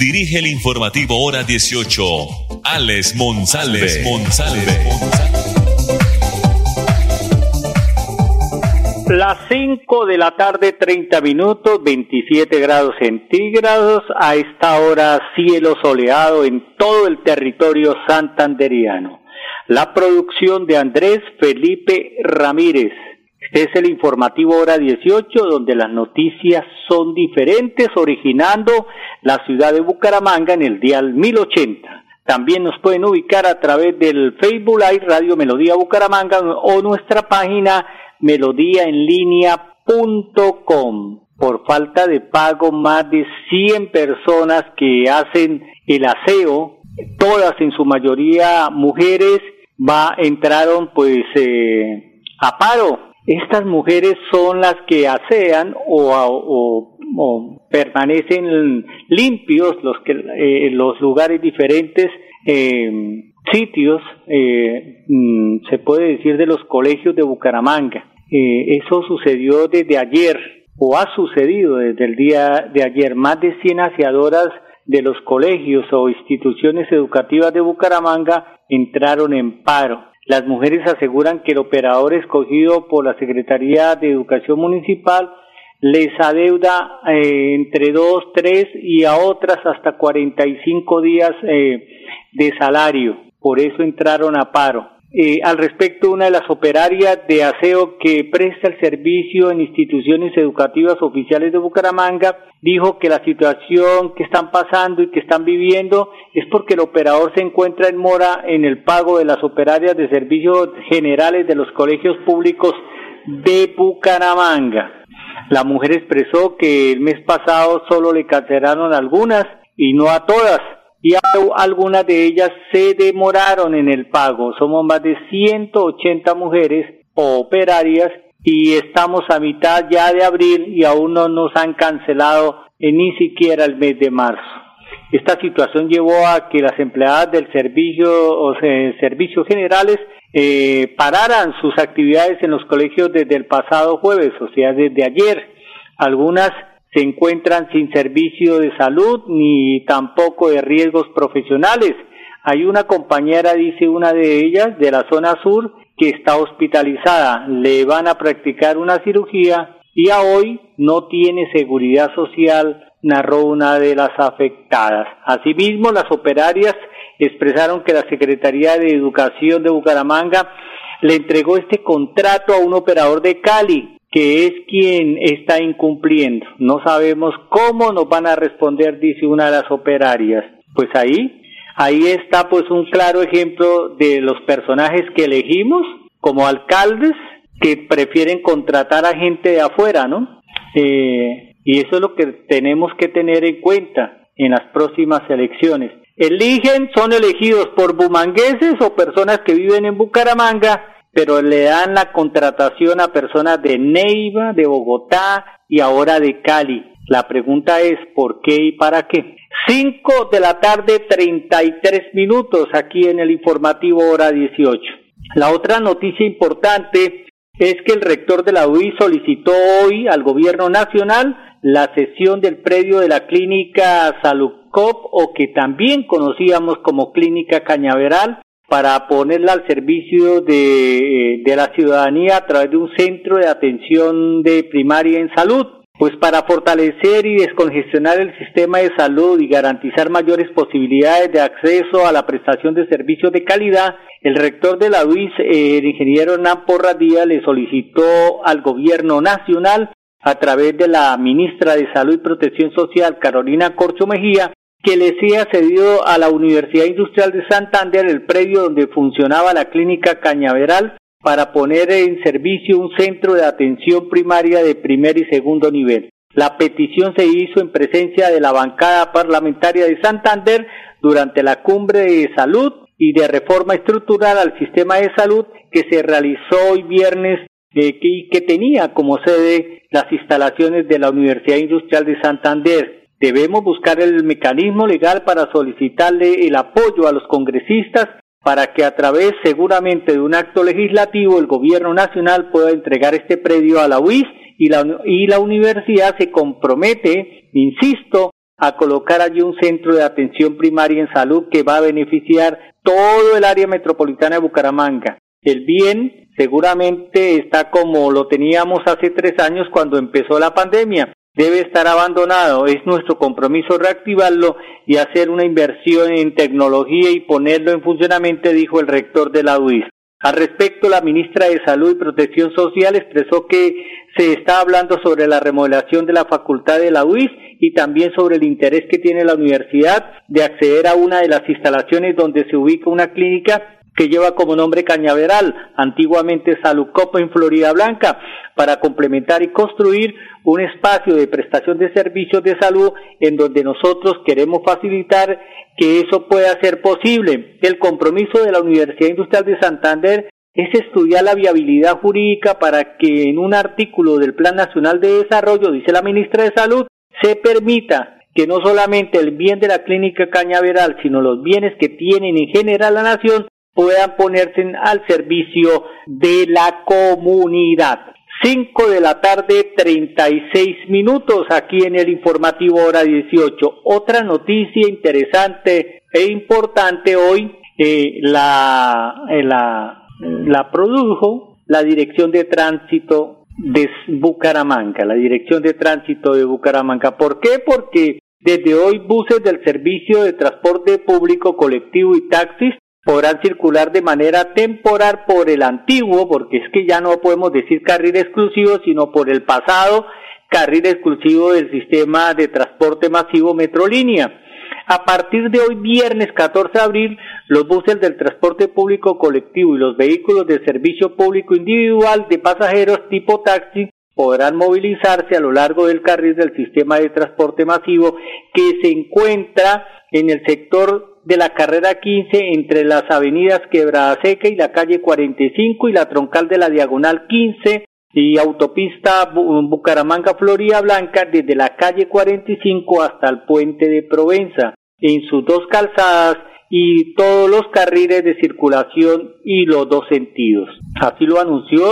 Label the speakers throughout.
Speaker 1: dirige el informativo Hora 18, Alex Monsalve.
Speaker 2: Las 5 de la tarde, 30 minutos, 27 grados centígrados. A esta hora, cielo soleado en todo el territorio santanderiano. La producción de Andrés Felipe Ramírez. Es el informativo hora 18, donde las noticias son diferentes, originando la ciudad de Bucaramanga en el dial 1080. También nos pueden ubicar a través del Facebook Live Radio Melodía Bucaramanga o nuestra página melodíaenlínea.com. Por falta de pago, más de 100 personas que hacen el aseo, todas en su mayoría mujeres, va, entraron pues eh, a paro estas mujeres son las que asean o, permanecen limpios los, que, eh, los lugares diferentes, eh, sitios, eh, mm, se puede decir de los colegios de Bucaramanga. eso sucedió desde ayer o ha sucedido desde el día de ayer. Más de 100 aseadoras de los colegios o instituciones educativas de Bucaramanga entraron en paro. Las mujeres aseguran que el operador escogido por la Secretaría de Educación Municipal les adeuda eh, entre dos, tres y a otras hasta 45 días eh, de salario. Por eso entraron a paro. Eh, al respecto, una de las operarias de aseo que presta el servicio en instituciones educativas oficiales de Bucaramanga dijo que la situación que están pasando y que están viviendo es porque el operador se encuentra en mora en el pago de las operarias de servicios generales de los colegios públicos de Bucaramanga. La mujer expresó que el mes pasado solo le cancelaron algunas y no a todas y algunas de ellas se demoraron en el pago. Somos más de 180 mujeres operarias y estamos a mitad ya de abril y aún no nos han cancelado ni siquiera el mes de marzo. Esta situación llevó a que las empleadas del servicio o servicios generales eh, pararan sus actividades en los colegios desde el pasado jueves, o sea, desde ayer. Algunas se encuentran sin servicio de salud ni tampoco de riesgos profesionales. Hay una compañera, dice una de ellas, de la zona sur, que está hospitalizada. Le van a practicar una cirugía y a hoy no tiene seguridad social, narró una de las afectadas. Asimismo, las operarias expresaron que la Secretaría de Educación de Bucaramanga le entregó este contrato a un operador de Cali que es quien está incumpliendo. No sabemos cómo nos van a responder, dice una de las operarias. Pues ahí, ahí está pues un claro ejemplo de los personajes que elegimos como alcaldes que prefieren contratar a gente de afuera, ¿no? Eh, y eso es lo que tenemos que tener en cuenta en las próximas elecciones. Eligen, son elegidos por bumangueses o personas que viven en Bucaramanga pero le dan la contratación a personas de Neiva, de Bogotá y ahora de Cali. La pregunta es ¿por qué y para qué? 5 de la tarde, 33 minutos aquí en el informativo hora 18. La otra noticia importante es que el rector de la UI solicitó hoy al gobierno nacional la cesión del predio de la clínica Salucop o que también conocíamos como clínica Cañaveral para ponerla al servicio de, de, la ciudadanía a través de un centro de atención de primaria en salud. Pues para fortalecer y descongestionar el sistema de salud y garantizar mayores posibilidades de acceso a la prestación de servicios de calidad, el rector de la UIS, el ingeniero Hernán Porra Díaz, le solicitó al gobierno nacional, a través de la ministra de Salud y Protección Social, Carolina Corcho Mejía, que le sea cedido a la Universidad Industrial de Santander el predio donde funcionaba la clínica Cañaveral para poner en servicio un centro de atención primaria de primer y segundo nivel. La petición se hizo en presencia de la bancada parlamentaria de Santander, durante la cumbre de salud y de reforma estructural al sistema de salud que se realizó hoy viernes eh, y que tenía como sede las instalaciones de la Universidad Industrial de Santander. Debemos buscar el mecanismo legal para solicitarle el apoyo a los congresistas para que a través seguramente de un acto legislativo el gobierno nacional pueda entregar este predio a la UIS y la, y la universidad se compromete, insisto, a colocar allí un centro de atención primaria en salud que va a beneficiar todo el área metropolitana de Bucaramanga. El bien seguramente está como lo teníamos hace tres años cuando empezó la pandemia. Debe estar abandonado. Es nuestro compromiso reactivarlo y hacer una inversión en tecnología y ponerlo en funcionamiento, dijo el rector de la UIS. Al respecto, la ministra de Salud y Protección Social expresó que se está hablando sobre la remodelación de la facultad de la UIS y también sobre el interés que tiene la universidad de acceder a una de las instalaciones donde se ubica una clínica que lleva como nombre Cañaveral, antiguamente Salucopo en Florida Blanca, para complementar y construir un espacio de prestación de servicios de salud en donde nosotros queremos facilitar que eso pueda ser posible. El compromiso de la Universidad Industrial de Santander es estudiar la viabilidad jurídica para que en un artículo del Plan Nacional de Desarrollo, dice la ministra de Salud, se permita que no solamente el bien de la clínica cañaveral, sino los bienes que tienen en general la nación puedan ponerse al servicio de la comunidad. 5 de la tarde, 36 minutos aquí en el informativo hora 18. Otra noticia interesante e importante hoy, eh, la, eh, la, la produjo la Dirección de Tránsito de Bucaramanga, la Dirección de Tránsito de Bucaramanga. ¿Por qué? Porque desde hoy buses del Servicio de Transporte Público Colectivo y Taxis podrán circular de manera temporal por el antiguo, porque es que ya no podemos decir carril exclusivo, sino por el pasado carril exclusivo del sistema de transporte masivo Metrolínea. A partir de hoy, viernes 14 de abril, los buses del transporte público colectivo y los vehículos de servicio público individual de pasajeros tipo taxi podrán movilizarse a lo largo del carril del sistema de transporte masivo que se encuentra en el sector de la carrera 15 entre las avenidas Quebrada Seca y la calle 45 y la troncal de la diagonal 15 y autopista Bucaramanga Florida Blanca desde la calle 45 hasta el puente de Provenza en sus dos calzadas y todos los carriles de circulación y los dos sentidos. Así lo anunció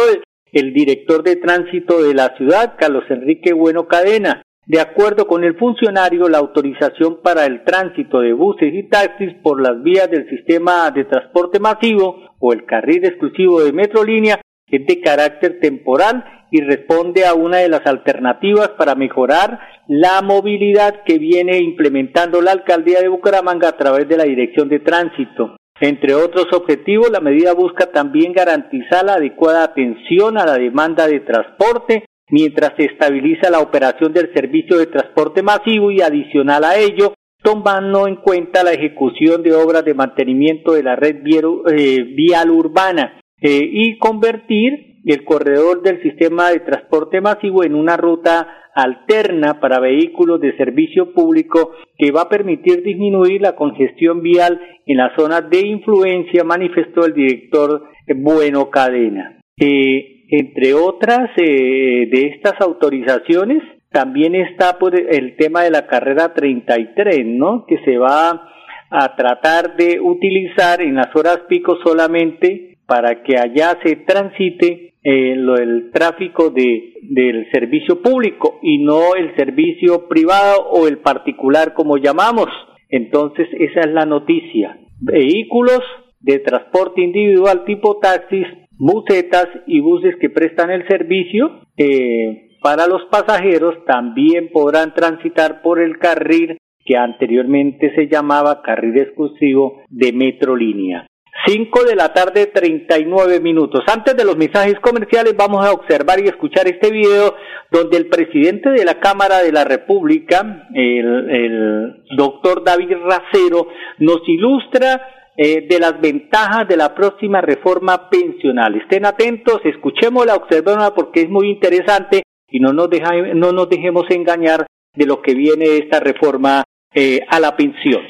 Speaker 2: el director de tránsito de la ciudad, Carlos Enrique Bueno Cadena, de acuerdo con el funcionario, la autorización para el tránsito de buses y taxis por las vías del sistema de transporte masivo o el carril exclusivo de Metrolínea es de carácter temporal y responde a una de las alternativas para mejorar la movilidad que viene implementando la alcaldía de Bucaramanga a través de la Dirección de Tránsito. Entre otros objetivos, la medida busca también garantizar la adecuada atención a la demanda de transporte mientras se estabiliza la operación del servicio de transporte masivo y adicional a ello, tomando en cuenta la ejecución de obras de mantenimiento de la red eh, vial urbana eh, y convertir el corredor del sistema de transporte masivo en una ruta alterna para vehículos de servicio público que va a permitir disminuir la congestión vial en la zona de influencia, manifestó el director Bueno Cadena. Eh, entre otras eh, de estas autorizaciones, también está el tema de la carrera 33, ¿no? Que se va a tratar de utilizar en las horas pico solamente para que allá se transite eh, lo, el tráfico de, del servicio público y no el servicio privado o el particular como llamamos. Entonces esa es la noticia. Vehículos de transporte individual tipo taxis busetas y buses que prestan el servicio eh, para los pasajeros también podrán transitar por el carril que anteriormente se llamaba carril exclusivo de Metrolínea. 5 de la tarde 39 minutos. Antes de los mensajes comerciales vamos a observar y escuchar este video donde el presidente de la Cámara de la República, el, el doctor David Racero, nos ilustra eh, de las ventajas de la próxima reforma pensional. Estén atentos, escuchémosla, observémosla porque es muy interesante y no nos, dejemos engañar de lo que viene esta reforma eh, a la pensión.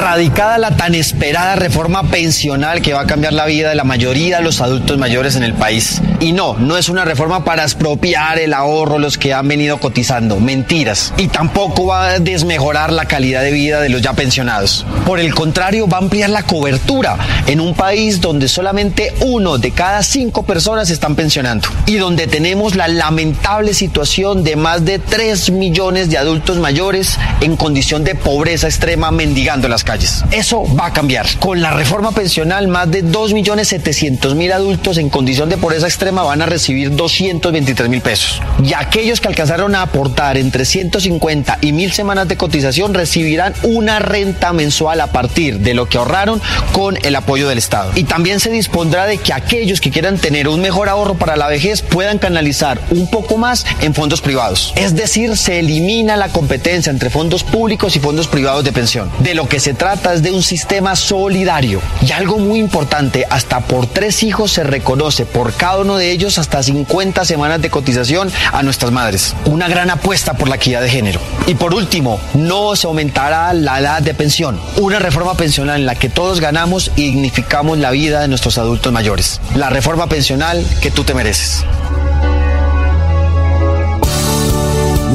Speaker 3: Radicada la tan esperada reforma pensional que va a cambiar la vida de la mayoría de los adultos mayores en el país. Y no, no es una reforma para expropiar el ahorro los que han venido cotizando, mentiras. Y tampoco va a desmejorar la calidad de vida de los ya pensionados. Por el contrario, va a ampliar la cobertura en un país donde solamente uno de cada cinco personas están pensionando y donde tenemos la lamentable situación de más de 3 millones de adultos mayores en condición de pobreza extrema mendigando las calles. Eso va a cambiar. Con la reforma pensional, más de 2 millones 700 mil adultos en condición de pobreza extrema van a recibir 223 mil pesos. Y aquellos que alcanzaron a aportar entre 150 y 1000 semanas de cotización recibirán una renta mensual a partir de lo que ahorraron con el apoyo del Estado. Y también se dispondrá de que aquellos que quieran tener un mejor ahorro para la vejez puedan canalizar un poco más en fondos privados. Es decir, se elimina la competencia entre fondos públicos y fondos privados de pensión. De lo que se trata es de un sistema solidario. Y algo muy importante, hasta por tres hijos se reconoce por cada uno de ellos hasta 50 semanas de cotización a nuestras madres. Una gran apuesta por la equidad de género. Y por último, no se aumentará la edad de pensión. Una reforma pensional en la que todos ganamos y dignificamos la vida de nuestros adultos mayores. La reforma pensional que tú te mereces.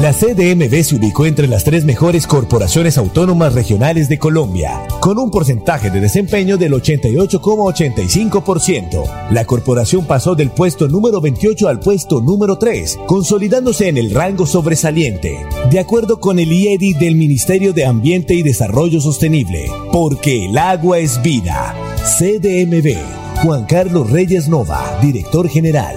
Speaker 4: La CDMV se ubicó entre las tres mejores corporaciones autónomas regionales de Colombia, con un porcentaje de desempeño del 88,85%. La corporación pasó del puesto número 28 al puesto número 3, consolidándose en el rango sobresaliente, de acuerdo con el IEDI del Ministerio de Ambiente y Desarrollo Sostenible, porque el agua es vida. CDMV, Juan Carlos Reyes Nova, director general.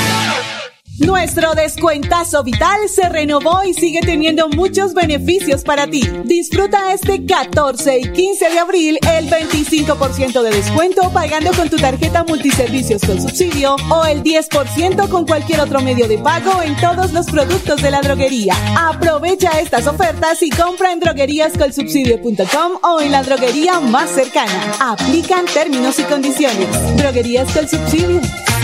Speaker 5: Nuestro descuentazo vital se renovó y sigue teniendo muchos beneficios para ti. Disfruta este 14 y 15 de abril el 25% de descuento pagando con tu tarjeta multiservicios con subsidio o el 10% con cualquier otro medio de pago en todos los productos de la droguería. Aprovecha estas ofertas y compra en drogueríascolsubsidio.com o en la droguería más cercana. Aplican términos y condiciones. Droguerías con subsidio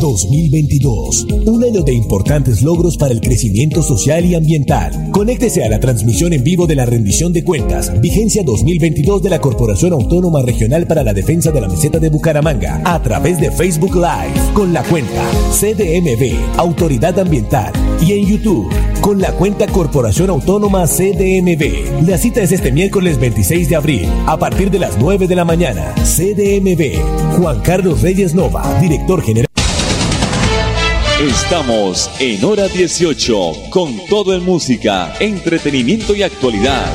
Speaker 4: 2022. Un año de importantes logros para el crecimiento social y ambiental. Conéctese a la transmisión en vivo de la rendición de cuentas, vigencia 2022 de la Corporación Autónoma Regional para la Defensa de la Meseta de Bucaramanga, a través de Facebook Live, con la cuenta CDMB, Autoridad Ambiental, y en YouTube, con la cuenta Corporación Autónoma CDMB. La cita es este miércoles 26 de abril, a partir de las 9 de la mañana. CDMB, Juan Carlos Reyes Nova, director general.
Speaker 1: Estamos en hora 18 con todo en música, entretenimiento y actualidad.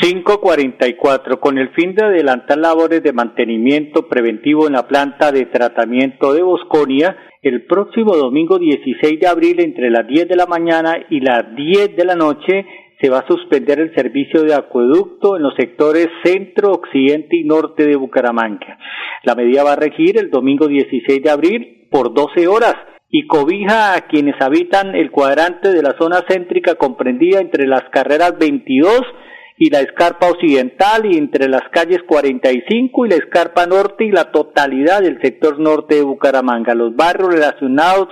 Speaker 2: 544. Con el fin de adelantar labores de mantenimiento preventivo en la planta de tratamiento de Bosconia, el próximo domingo 16 de abril entre las 10 de la mañana y las 10 de la noche se va a suspender el servicio de acueducto en los sectores centro, occidente y norte de Bucaramanga. La medida va a regir el domingo 16 de abril por 12 horas y cobija a quienes habitan el cuadrante de la zona céntrica comprendida entre las carreras 22 y la escarpa occidental y entre las calles 45 y la escarpa norte y la totalidad del sector norte de Bucaramanga. Los barrios relacionados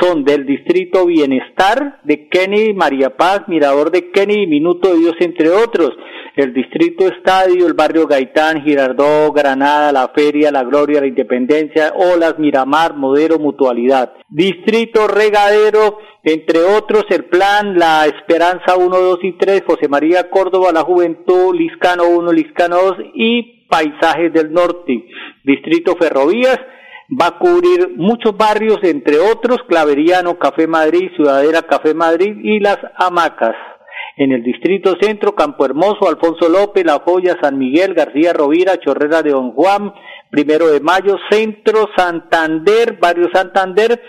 Speaker 2: son del Distrito Bienestar de Kennedy, María Paz, Mirador de Kennedy, Minuto de Dios, entre otros. el Distrito Estadio, el barrio Gaitán, Girardó, Granada, La Feria, La Gloria, La Independencia, Olas, Miramar, Modero, Mutualidad. Distrito Regadero, entre otros, el plan La Esperanza 1, 2 y 3, José María Córdoba, La Juventud, Liscano 1, Liscano 2 y Paisajes del Norte. Distrito Ferrovías, va a cubrir muchos barrios, entre otros Claveriano, Café Madrid, Ciudadera, Café Madrid y Las Hamacas. En el Distrito Centro, Campo Hermoso, Alfonso López, La Joya, San Miguel, García Rovira, Chorrera de Don Juan, Primero de Mayo, Centro, Santander, Barrio Santander,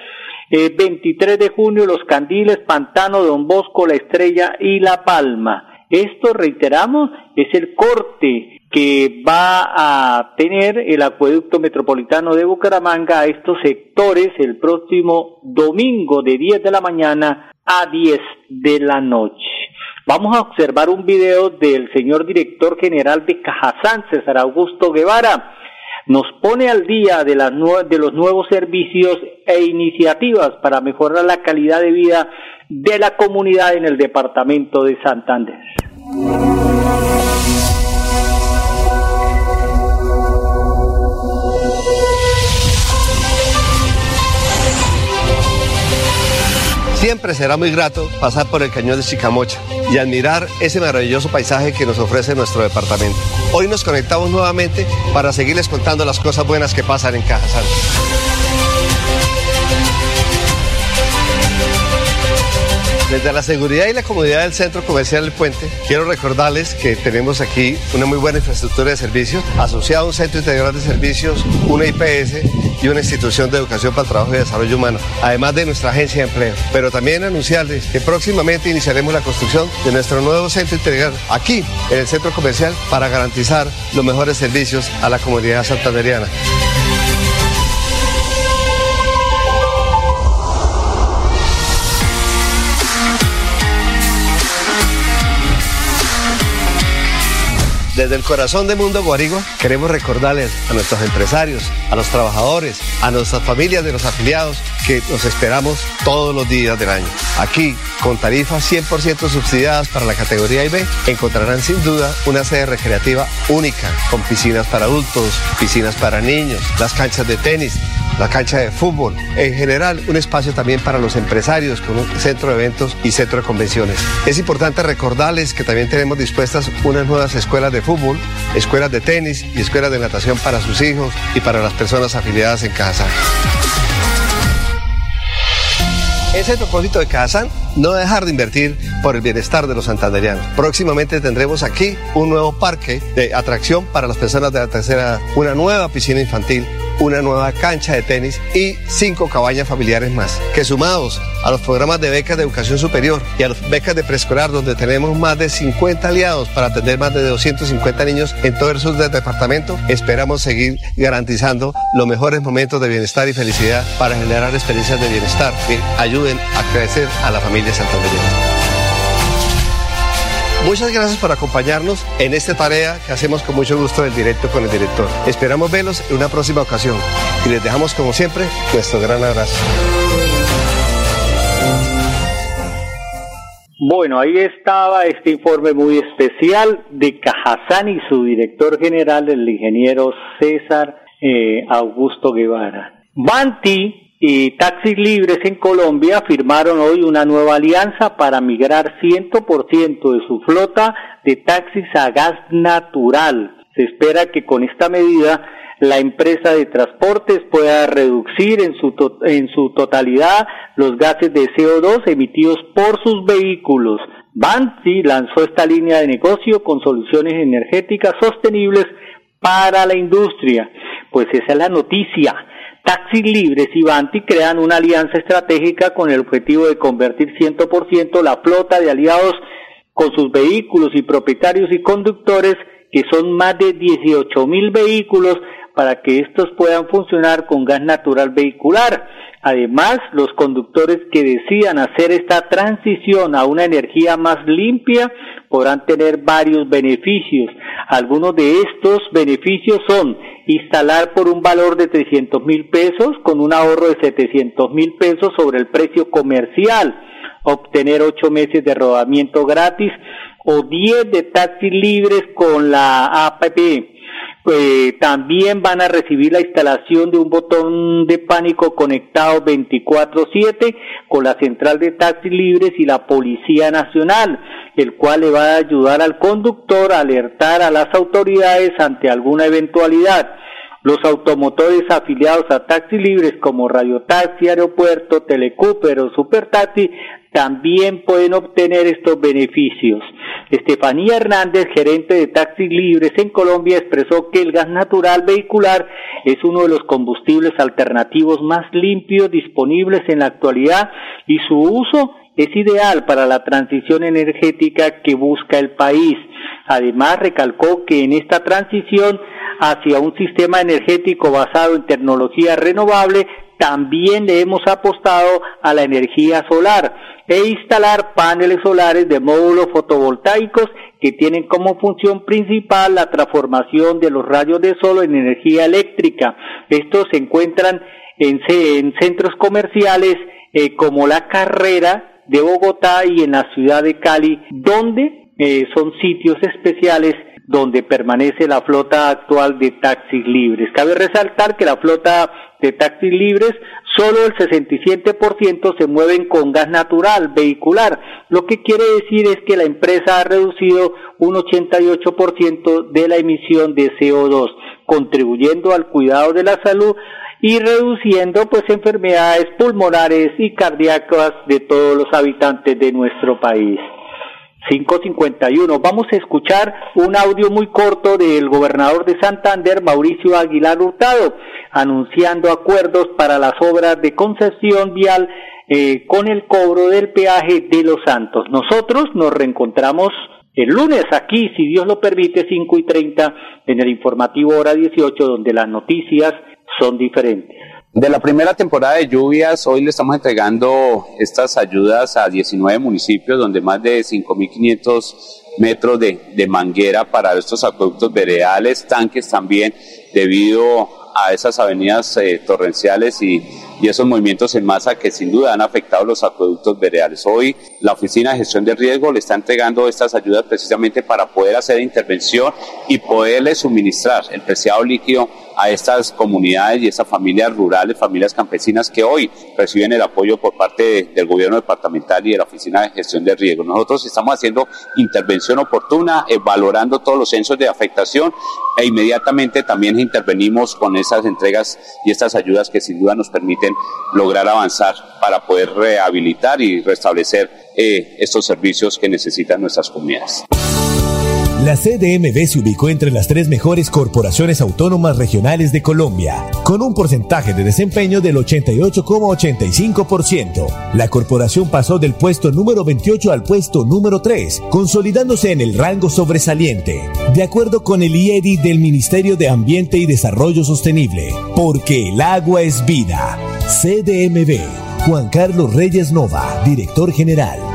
Speaker 2: 23 eh, de junio, Los Candiles, Pantano, Don Bosco, La Estrella y La Palma. Esto, reiteramos, es el corte que va a tener el acueducto metropolitano de Bucaramanga a estos sectores el próximo domingo de 10 de la mañana a 10 de la noche. Vamos a observar un video del señor director general de Cajazán, César Augusto Guevara. Nos pone al día de, de los nuevos servicios e iniciativas para mejorar la calidad de vida de la comunidad en el departamento de Santander.
Speaker 6: Siempre será muy grato pasar por el cañón de Chicamocha y admirar ese maravilloso paisaje que nos ofrece nuestro departamento. Hoy nos conectamos nuevamente para seguirles contando las cosas buenas que pasan en Cajazán. Desde la seguridad y la comodidad del centro comercial El Puente, quiero recordarles que tenemos aquí una muy buena infraestructura de servicios, asociada a un centro integral de servicios, una IPS y una institución de educación para el trabajo y desarrollo humano, además de nuestra agencia de empleo. Pero también anunciarles que próximamente iniciaremos la construcción de nuestro nuevo centro integral aquí, en el centro comercial, para garantizar los mejores servicios a la comunidad santanderiana. Desde el corazón de Mundo Guarigua queremos recordarles a nuestros empresarios, a los trabajadores, a nuestras familias de los afiliados que nos esperamos todos los días del año. Aquí, con tarifas 100% subsidiadas para la categoría IB, encontrarán sin duda una sede recreativa única, con piscinas para adultos, piscinas para niños, las canchas de tenis, la cancha de fútbol. En general, un espacio también para los empresarios con un centro de eventos y centro de convenciones. Es importante recordarles que también tenemos dispuestas unas nuevas escuelas de fútbol, escuelas de tenis y escuelas de natación para sus hijos y para las personas afiliadas en casa. Es el propósito de Cajazán no dejar de invertir por el bienestar de los santanderianos. Próximamente tendremos aquí un nuevo parque de atracción para las personas de la tercera edad, una nueva piscina infantil una nueva cancha de tenis y cinco cabañas familiares más, que sumados a los programas de becas de educación superior y a las becas de preescolar, donde tenemos más de 50 aliados para atender más de 250 niños en todo el sur del departamento, esperamos seguir garantizando los mejores momentos de bienestar y felicidad para generar experiencias de bienestar que ayuden a crecer a la familia Muchas gracias por acompañarnos en esta tarea que hacemos con mucho gusto del directo con el director. Esperamos verlos en una próxima ocasión y les dejamos como siempre nuestro gran abrazo.
Speaker 2: Bueno, ahí estaba este informe muy especial de Cajazán y su director general, el ingeniero César eh, Augusto Guevara. Banti y taxis libres en Colombia firmaron hoy una nueva alianza para migrar 100% de su flota de taxis a gas natural. Se espera que con esta medida la empresa de transportes pueda reducir en su, en su totalidad los gases de CO2 emitidos por sus vehículos. Bansi lanzó esta línea de negocio con soluciones energéticas sostenibles para la industria. Pues esa es la noticia. Taxis Libres y Banti crean una alianza estratégica con el objetivo de convertir 100% la flota de aliados con sus vehículos y propietarios y conductores, que son más de 18 mil vehículos, para que estos puedan funcionar con gas natural vehicular. Además, los conductores que decidan hacer esta transición a una energía más limpia podrán tener varios beneficios. Algunos de estos beneficios son instalar por un valor de 300 mil pesos con un ahorro de 700 mil pesos sobre el precio comercial, obtener ocho meses de rodamiento gratis o 10 de taxis libres con la APP. Eh, también van a recibir la instalación de un botón de pánico conectado 24/7 con la central de taxis libres y la Policía Nacional, el cual le va a ayudar al conductor a alertar a las autoridades ante alguna eventualidad. Los automotores afiliados a taxis libres como Radio Taxi, Aeropuerto, Telecooper o Supertaxi también pueden obtener estos beneficios. Estefanía Hernández, gerente de taxis libres en Colombia, expresó que el gas natural vehicular es uno de los combustibles alternativos más limpios disponibles en la actualidad y su uso es ideal para la transición energética que busca el país. Además, recalcó que en esta transición hacia un sistema energético basado en tecnología renovable, también le hemos apostado a la energía solar e instalar paneles solares de módulos fotovoltaicos que tienen como función principal la transformación de los rayos de sol en energía eléctrica. Estos se encuentran en, centros comerciales eh, como la carrera de Bogotá y en la ciudad de Cali, donde eh, son sitios especiales donde permanece la flota actual de taxis libres. Cabe resaltar que la flota de taxis libres solo el 67% se mueven con gas natural vehicular, lo que quiere decir es que la empresa ha reducido un 88% de la emisión de CO2, contribuyendo al cuidado de la salud y reduciendo pues enfermedades pulmonares y cardíacas de todos los habitantes de nuestro país. 551. Vamos a escuchar un audio muy corto del gobernador de Santander, Mauricio Aguilar Hurtado, anunciando acuerdos para las obras de concesión vial eh, con el cobro del peaje de Los Santos. Nosotros nos reencontramos el lunes aquí, si Dios lo permite, 5 y 30 en el informativo hora 18, donde las noticias son diferentes.
Speaker 7: De la primera temporada de lluvias, hoy le estamos entregando estas ayudas a 19 municipios, donde más de 5.500 metros de, manguera para estos acueductos veredales, tanques también, debido a esas avenidas eh, torrenciales y, y, esos movimientos en masa que sin duda han afectado los acueductos veredales. Hoy la Oficina de Gestión de Riesgo le está entregando estas ayudas precisamente para poder hacer intervención y poderle suministrar el preciado líquido a estas comunidades y estas familias rurales, familias campesinas que hoy reciben el apoyo por parte del gobierno departamental y de la Oficina de Gestión de Riesgo. Nosotros estamos haciendo intervención oportuna, eh, valorando todos los censos de afectación e inmediatamente también intervenimos con esas entregas y estas ayudas que sin duda nos permiten lograr avanzar para poder rehabilitar y restablecer eh, estos servicios que necesitan nuestras comunidades.
Speaker 4: La CDMV se ubicó entre las tres mejores corporaciones autónomas regionales de Colombia, con un porcentaje de desempeño del 88,85%. La corporación pasó del puesto número 28 al puesto número 3, consolidándose en el rango sobresaliente, de acuerdo con el IEDI del Ministerio de Ambiente y Desarrollo Sostenible, porque el agua es vida. CDMV, Juan Carlos Reyes Nova, director general.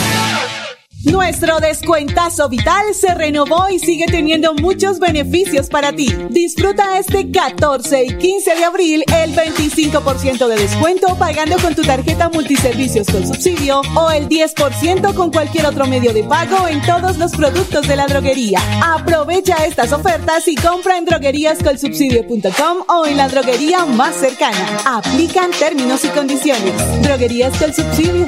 Speaker 5: Nuestro descuentazo vital se renovó y sigue teniendo muchos beneficios para ti. Disfruta este 14 y 15 de abril el 25% de descuento pagando con tu tarjeta multiservicios con subsidio o el 10% con cualquier otro medio de pago en todos los productos de la droguería. Aprovecha estas ofertas y compra en drogueríascolsubsidio.com o en la droguería más cercana. Aplican términos y condiciones. Droguerías del Subsidio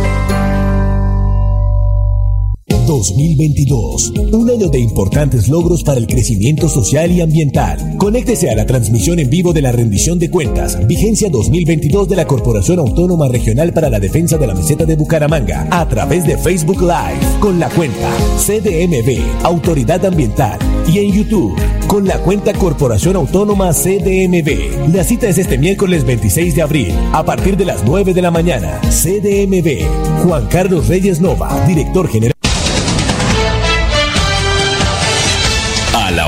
Speaker 4: 2022. Un año de importantes logros para el crecimiento social y ambiental. Conéctese a la transmisión en vivo de la rendición de cuentas, vigencia 2022 de la Corporación Autónoma Regional para la Defensa de la Meseta de Bucaramanga, a través de Facebook Live, con la cuenta CDMB, Autoridad Ambiental, y en YouTube, con la cuenta Corporación Autónoma CDMB. La cita es este miércoles 26 de abril, a partir de las 9 de la mañana. CDMB, Juan Carlos Reyes Nova, director general.